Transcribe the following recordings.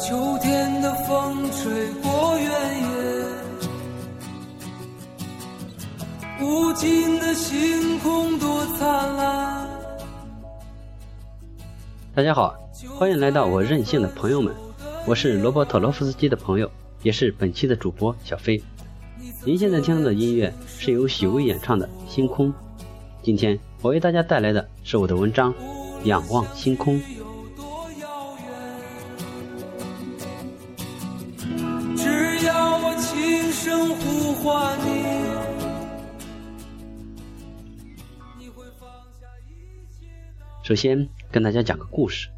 秋天的风吹过原野，无尽的星空多灿烂。大家好，欢迎来到我任性的朋友们，我是罗伯特罗夫斯基的朋友，也是本期的主播小飞。您现在听到的音乐是由许巍演唱的《星空》。今天我为大家带来的是我的文章《仰望星空》。呼唤你，你会放下一切。首先跟大家讲个故事，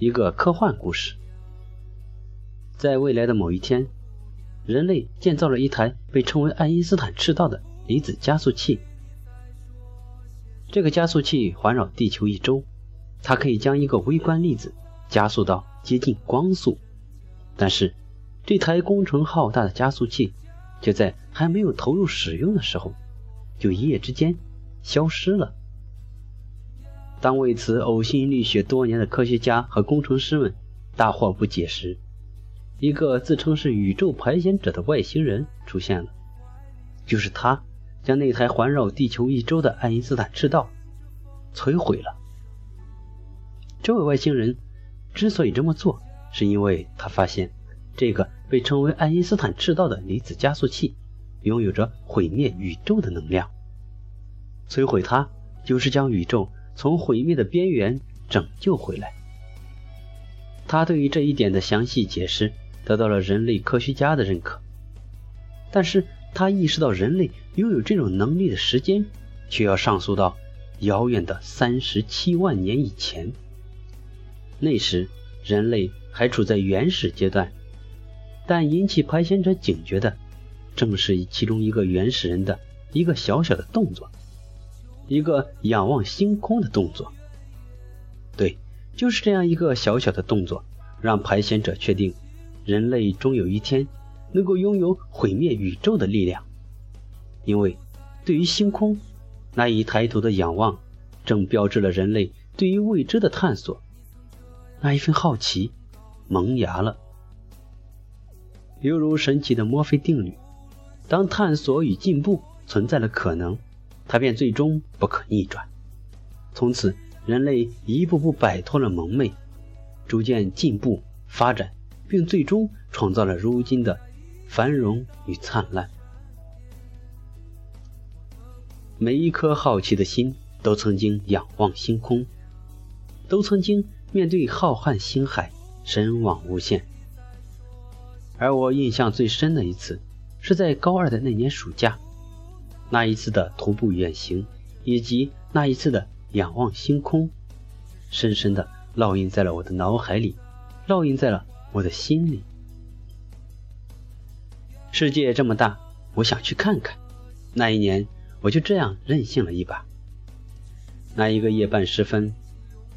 一个科幻故事。在未来的某一天，人类建造了一台被称为爱因斯坦赤道的离子加速器。这个加速器环绕地球一周，它可以将一个微观粒子加速到接近光速。但是，这台工程浩大的加速器就在还没有投入使用的时候，就一夜之间消失了。当为此呕心沥血多年的科学家和工程师们大惑不解时，一个自称是宇宙排险者的外星人出现了，就是他。将那台环绕地球一周的爱因斯坦赤道摧毁了。这位外星人之所以这么做，是因为他发现这个被称为爱因斯坦赤道的离子加速器拥有着毁灭宇宙的能量。摧毁它，就是将宇宙从毁灭的边缘拯救回来。他对于这一点的详细解释得到了人类科学家的认可，但是。他意识到，人类拥有这种能力的时间，却要上溯到遥远的三十七万年以前。那时，人类还处在原始阶段，但引起排险者警觉的，正是其中一个原始人的一个小小的动作，一个仰望星空的动作。对，就是这样一个小小的动作，让排险者确定，人类终有一天。能够拥有毁灭宇宙的力量，因为对于星空那一抬头的仰望，正标志了人类对于未知的探索。那一份好奇萌芽了，犹如神奇的墨菲定律：当探索与进步存在了可能，它便最终不可逆转。从此，人类一步步摆脱了蒙昧，逐渐进步发展，并最终创造了如今的。繁荣与灿烂，每一颗好奇的心都曾经仰望星空，都曾经面对浩瀚星海神往无限。而我印象最深的一次，是在高二的那年暑假，那一次的徒步远行，以及那一次的仰望星空，深深的烙印在了我的脑海里，烙印在了我的心里。世界这么大，我想去看看。那一年，我就这样任性了一把。那一个夜半时分，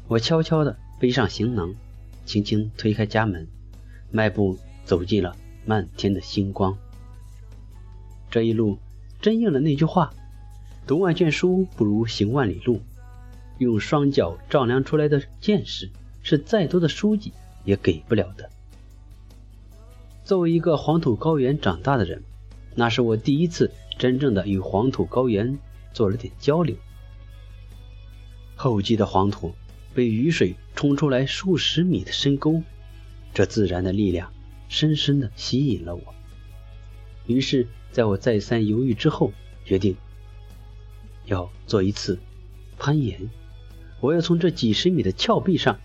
我悄悄地背上行囊，轻轻推开家门，迈步走进了漫天的星光。这一路真应了那句话：“读万卷书不如行万里路。”用双脚丈量出来的见识，是再多的书籍也给不了的。作为一个黄土高原长大的人，那是我第一次真正的与黄土高原做了点交流。厚积的黄土被雨水冲出来数十米的深沟，这自然的力量深深的吸引了我。于是，在我再三犹豫之后，决定要做一次攀岩。我要从这几十米的峭壁上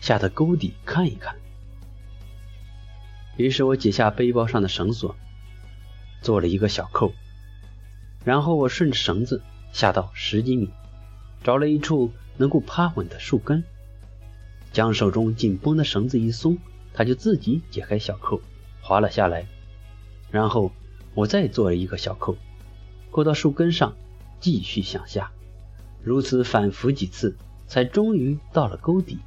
下到沟底看一看。于是我解下背包上的绳索，做了一个小扣，然后我顺着绳子下到十几米，找了一处能够趴稳的树根，将手中紧绷的绳子一松，它就自己解开小扣，滑了下来。然后我再做了一个小扣，扣到树根上，继续向下，如此反复几次，才终于到了沟底。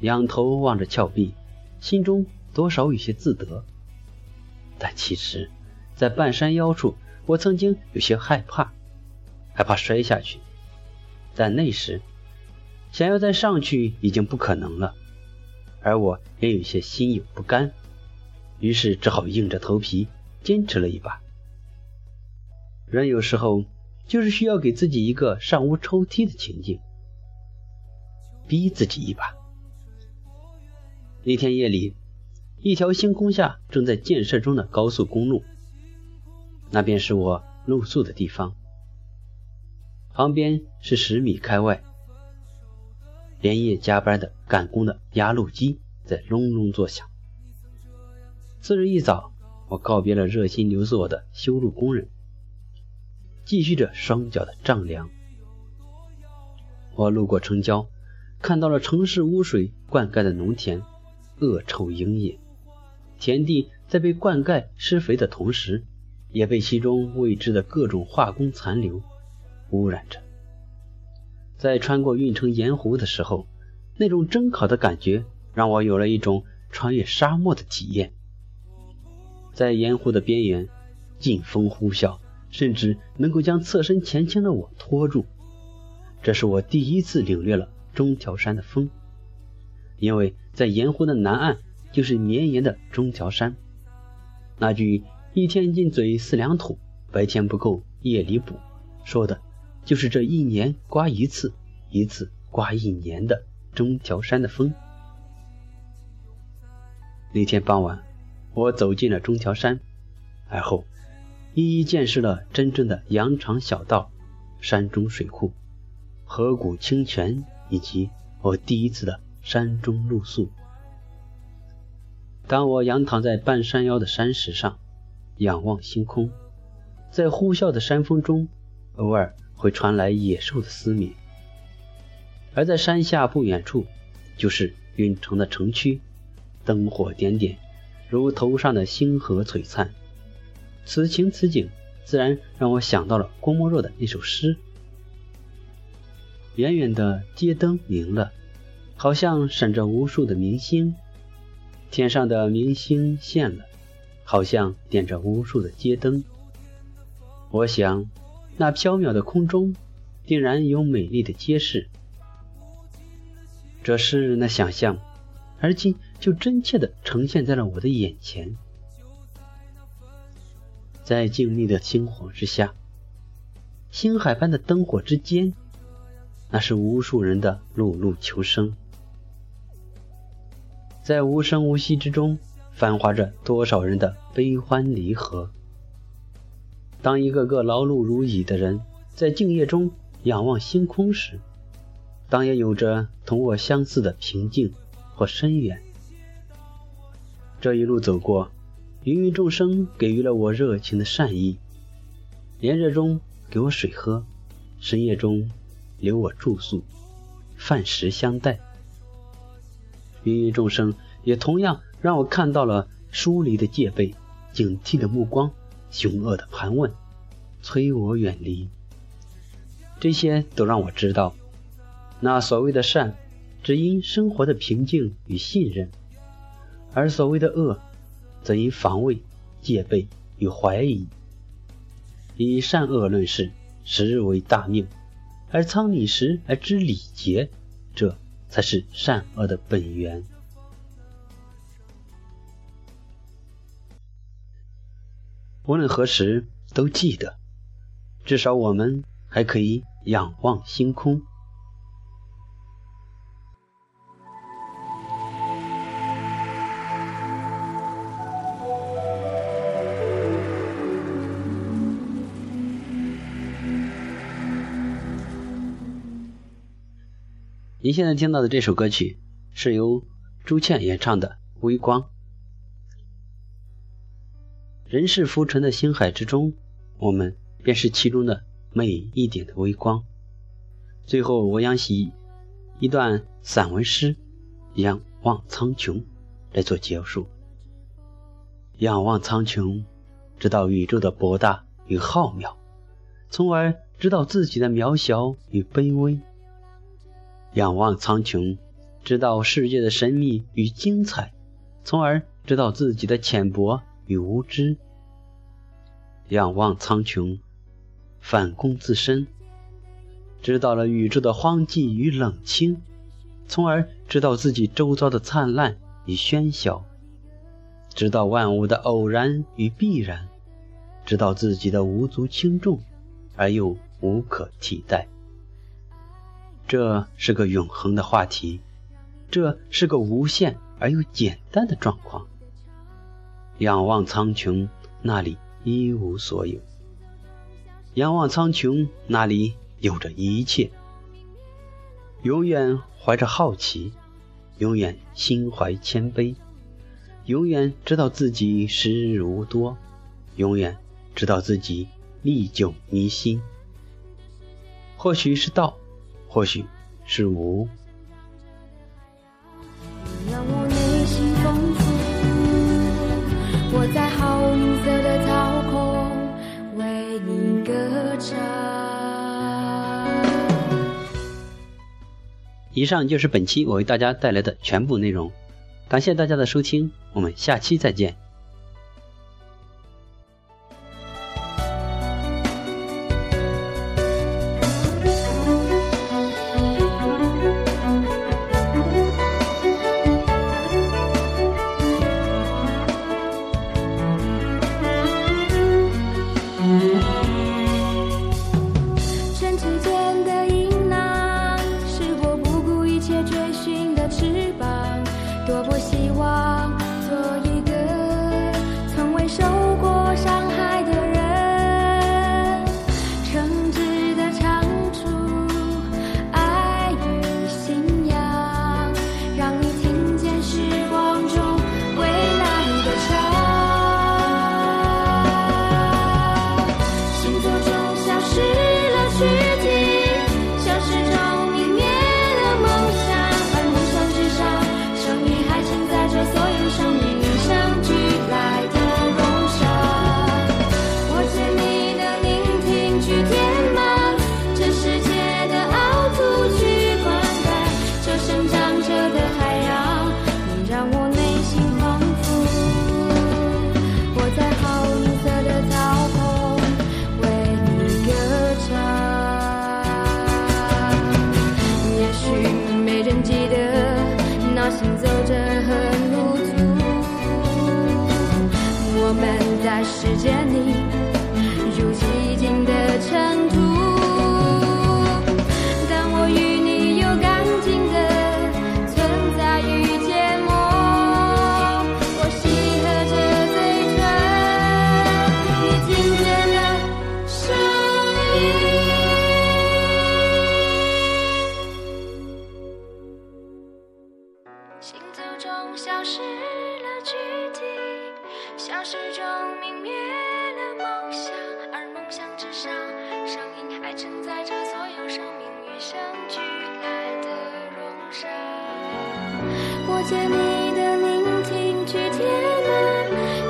仰头望着峭壁，心中。多少有些自得，但其实，在半山腰处，我曾经有些害怕，害怕摔下去。但那时，想要再上去已经不可能了。而我也有些心有不甘，于是只好硬着头皮坚持了一把。人有时候就是需要给自己一个上屋抽梯的情境，逼自己一把。那天夜里，一条星空下正在建设中的高速公路，那便是我露宿的地方。旁边是十米开外，连夜加班的赶工的压路机在隆隆作响。次日一早，我告别了热心留宿我的修路工人，继续着双脚的丈量。我路过城郊，看到了城市污水灌溉的农田，恶臭营野，田地在被灌溉施肥的同时，也被其中未知的各种化工残留。污染着。在穿过运城盐湖的时候，那种蒸烤的感觉让我有了一种穿越沙漠的体验。在盐湖的边缘，劲风呼啸，甚至能够将侧身前倾的我拖住。这是我第一次领略了中条山的风，因为在盐湖的南岸就是绵延的中条山。那句“一天进嘴四两土，白天不够夜里补”说的。就是这一年刮一次，一次刮一年的中条山的风。那天傍晚，我走进了中条山，而后一一见识了真正的羊肠小道、山中水库、河谷清泉，以及我第一次的山中露宿。当我仰躺在半山腰的山石上，仰望星空，在呼啸的山风中，偶尔。会传来野兽的嘶鸣，而在山下不远处，就是运城的城区，灯火点点，如头上的星河璀璨。此情此景，自然让我想到了郭沫若的那首诗：远远的街灯明了，好像闪着无数的明星；天上的明星现了，好像点着无数的街灯。我想。那缥缈的空中，定然有美丽的街市。这诗人的想象，而今就真切地呈现在了我的眼前。在静谧的星火之下，星海般的灯火之间，那是无数人的碌碌求生。在无声无息之中，繁华着多少人的悲欢离合。当一个个劳碌如蚁的人在静夜中仰望星空时，当也有着同我相似的平静或深远。这一路走过，芸芸众生给予了我热情的善意，炎热中给我水喝，深夜中留我住宿，饭食相待。芸芸众生也同样让我看到了疏离的戒备，警惕的目光。凶恶的盘问，催我远离。这些都让我知道，那所谓的善，只因生活的平静与信任；而所谓的恶，则因防卫、戒备与怀疑。以善恶论事，实为大命；而仓廪实而知礼节，这才是善恶的本源。无论何时都记得，至少我们还可以仰望星空。您现在听到的这首歌曲是由朱倩演唱的《微光》。人世浮沉的星海之中，我们便是其中的每一点的微光。最后，我想写一段散文诗《仰望苍穹》来做结束。仰望苍穹，知道宇宙的博大与浩渺，从而知道自己的渺小与卑微。仰望苍穹，知道世界的神秘与精彩，从而知道自己的浅薄。与无知，仰望苍穹，反躬自身，知道了宇宙的荒寂与冷清，从而知道自己周遭的灿烂与喧嚣，知道万物的偶然与必然，知道自己的无足轻重而又无可替代。这是个永恒的话题，这是个无限而又简单的状况。仰望苍穹，那里一无所有；仰望苍穹，那里有着一切。永远怀着好奇，永远心怀谦卑，永远知道自己时日无多，永远知道自己历久弥新。或许是道，或许是无。以上就是本期我为大家带来的全部内容，感谢大家的收听，我们下期再见。声音还承载着所有生命与生俱来的荣伤。我借你的聆听去填满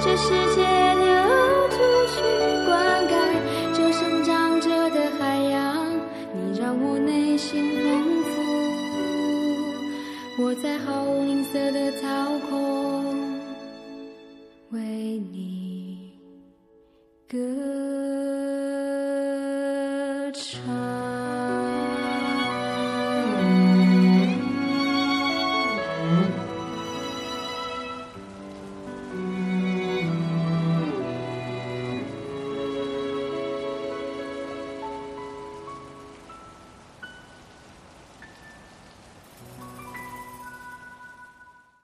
这世界的呕吐，去灌溉这生长着的海洋。你让我内心丰富，我在好吝啬的操控。为你歌。